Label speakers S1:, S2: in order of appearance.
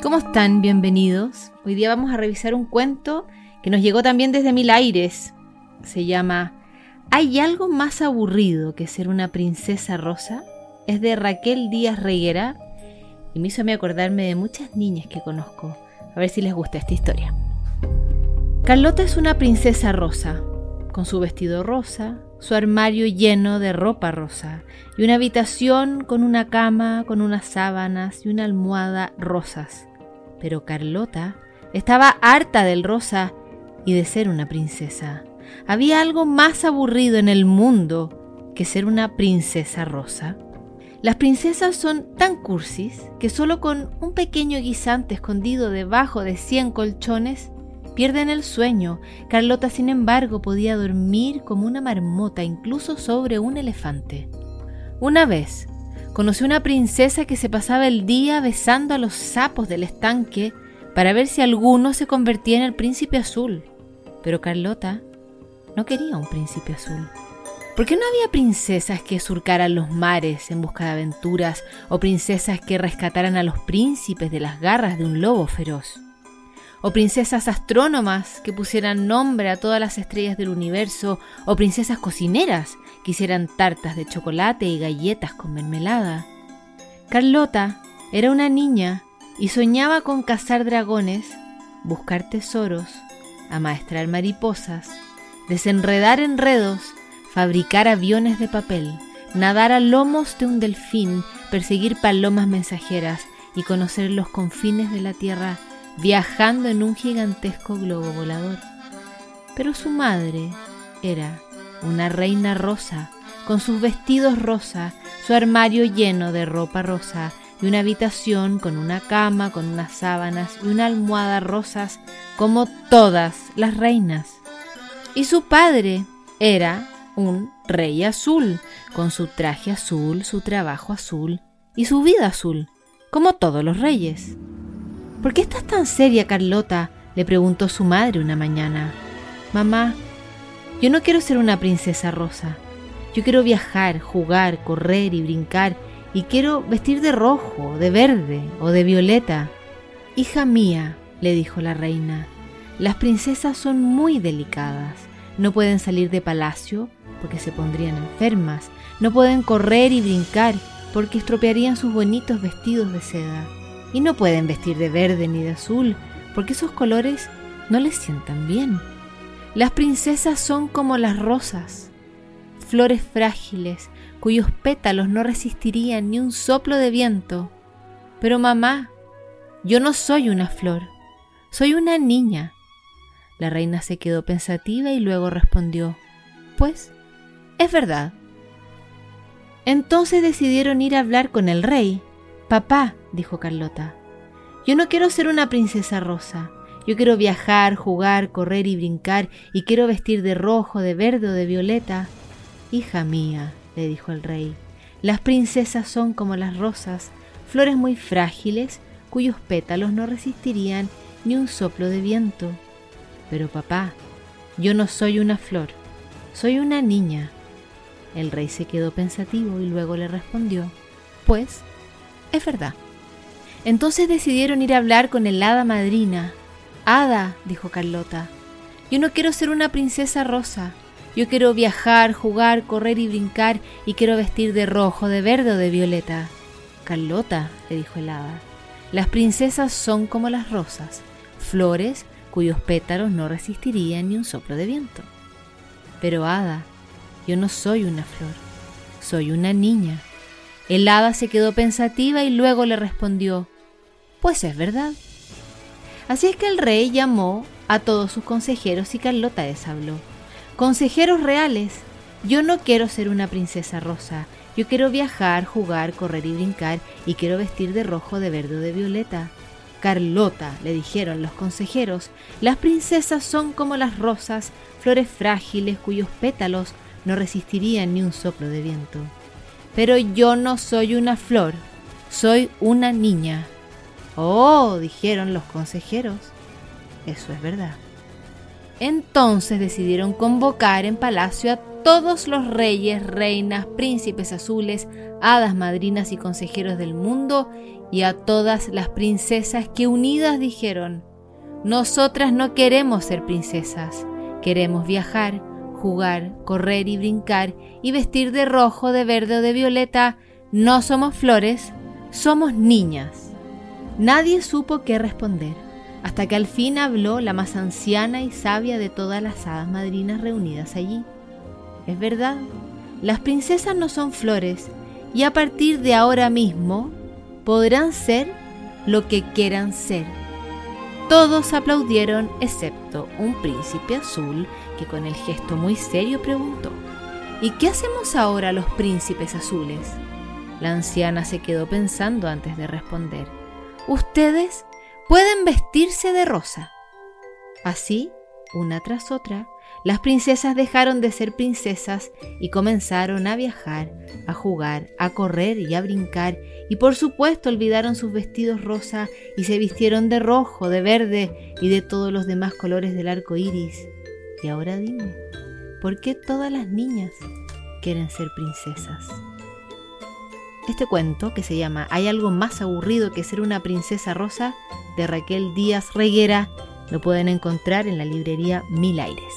S1: ¿Cómo están? Bienvenidos. Hoy día vamos a revisar un cuento que nos llegó también desde Mil Aires. Se llama ¿Hay algo más aburrido que ser una princesa rosa? Es de Raquel Díaz Reguera y me hizo acordarme de muchas niñas que conozco. A ver si les gusta esta historia. Carlota es una princesa rosa, con su vestido rosa, su armario lleno de ropa rosa y una habitación con una cama, con unas sábanas y una almohada rosas. Pero Carlota estaba harta del rosa y de ser una princesa. Había algo más aburrido en el mundo que ser una princesa rosa. Las princesas son tan cursis que solo con un pequeño guisante escondido debajo de cien colchones pierden el sueño. Carlota, sin embargo, podía dormir como una marmota, incluso sobre un elefante. Una vez, conoció una princesa que se pasaba el día besando a los sapos del estanque para ver si alguno se convertía en el príncipe azul. Pero Carlota no quería un príncipe azul. ¿Por qué no había princesas que surcaran los mares en busca de aventuras o princesas que rescataran a los príncipes de las garras de un lobo feroz? O princesas astrónomas que pusieran nombre a todas las estrellas del universo, o princesas cocineras que hicieran tartas de chocolate y galletas con mermelada. Carlota era una niña y soñaba con cazar dragones, buscar tesoros, amaestrar mariposas, desenredar enredos, fabricar aviones de papel, nadar a lomos de un delfín, perseguir palomas mensajeras y conocer los confines de la tierra viajando en un gigantesco globo volador. Pero su madre era una reina rosa, con sus vestidos rosa, su armario lleno de ropa rosa y una habitación con una cama, con unas sábanas y una almohada rosas, como todas las reinas. Y su padre era un rey azul, con su traje azul, su trabajo azul y su vida azul, como todos los reyes. ¿Por qué estás tan seria, Carlota? le preguntó su madre una mañana. Mamá, yo no quiero ser una princesa rosa. Yo quiero viajar, jugar, correr y brincar, y quiero vestir de rojo, de verde o de violeta. Hija mía, le dijo la reina, las princesas son muy delicadas. No pueden salir de palacio porque se pondrían enfermas. No pueden correr y brincar porque estropearían sus bonitos vestidos de seda y no pueden vestir de verde ni de azul, porque esos colores no les sientan bien. Las princesas son como las rosas, flores frágiles cuyos pétalos no resistirían ni un soplo de viento. Pero mamá, yo no soy una flor, soy una niña. La reina se quedó pensativa y luego respondió, Pues, es verdad. Entonces decidieron ir a hablar con el rey. Papá, dijo Carlota. Yo no quiero ser una princesa rosa. Yo quiero viajar, jugar, correr y brincar, y quiero vestir de rojo, de verde o de violeta. Hija mía, le dijo el rey, las princesas son como las rosas, flores muy frágiles, cuyos pétalos no resistirían ni un soplo de viento. Pero papá, yo no soy una flor, soy una niña. El rey se quedó pensativo y luego le respondió, pues, es verdad. Entonces decidieron ir a hablar con el hada madrina. Hada, dijo Carlota, yo no quiero ser una princesa rosa. Yo quiero viajar, jugar, correr y brincar y quiero vestir de rojo, de verde o de violeta. Carlota, le dijo el hada, las princesas son como las rosas, flores cuyos pétalos no resistirían ni un soplo de viento. Pero hada, yo no soy una flor, soy una niña el hada se quedó pensativa y luego le respondió, Pues es verdad. Así es que el rey llamó a todos sus consejeros y Carlota les habló. Consejeros reales, yo no quiero ser una princesa rosa, yo quiero viajar, jugar, correr y brincar y quiero vestir de rojo, de verde o de violeta. Carlota, le dijeron los consejeros, las princesas son como las rosas, flores frágiles cuyos pétalos no resistirían ni un soplo de viento. Pero yo no soy una flor, soy una niña. Oh, dijeron los consejeros. Eso es verdad. Entonces decidieron convocar en palacio a todos los reyes, reinas, príncipes azules, hadas madrinas y consejeros del mundo y a todas las princesas que unidas dijeron, nosotras no queremos ser princesas, queremos viajar, jugar, correr y brincar y vestir de rojo, de verde o de violeta. No somos flores, somos niñas. Nadie supo qué responder, hasta que al fin habló la más anciana y sabia de todas las hadas madrinas reunidas allí. Es verdad, las princesas no son flores y a partir de ahora mismo podrán ser lo que quieran ser. Todos aplaudieron excepto un príncipe azul que con el gesto muy serio preguntó, ¿Y qué hacemos ahora los príncipes azules? La anciana se quedó pensando antes de responder. Ustedes pueden vestirse de rosa. Así, una tras otra, las princesas dejaron de ser princesas y comenzaron a viajar, a jugar, a correr y a brincar, y por supuesto olvidaron sus vestidos rosa y se vistieron de rojo, de verde y de todos los demás colores del arco iris. Y ahora dime, ¿por qué todas las niñas quieren ser princesas? Este cuento, que se llama ¿Hay algo más aburrido que ser una princesa rosa? de Raquel Díaz Reguera, lo pueden encontrar en la librería Mil Aires.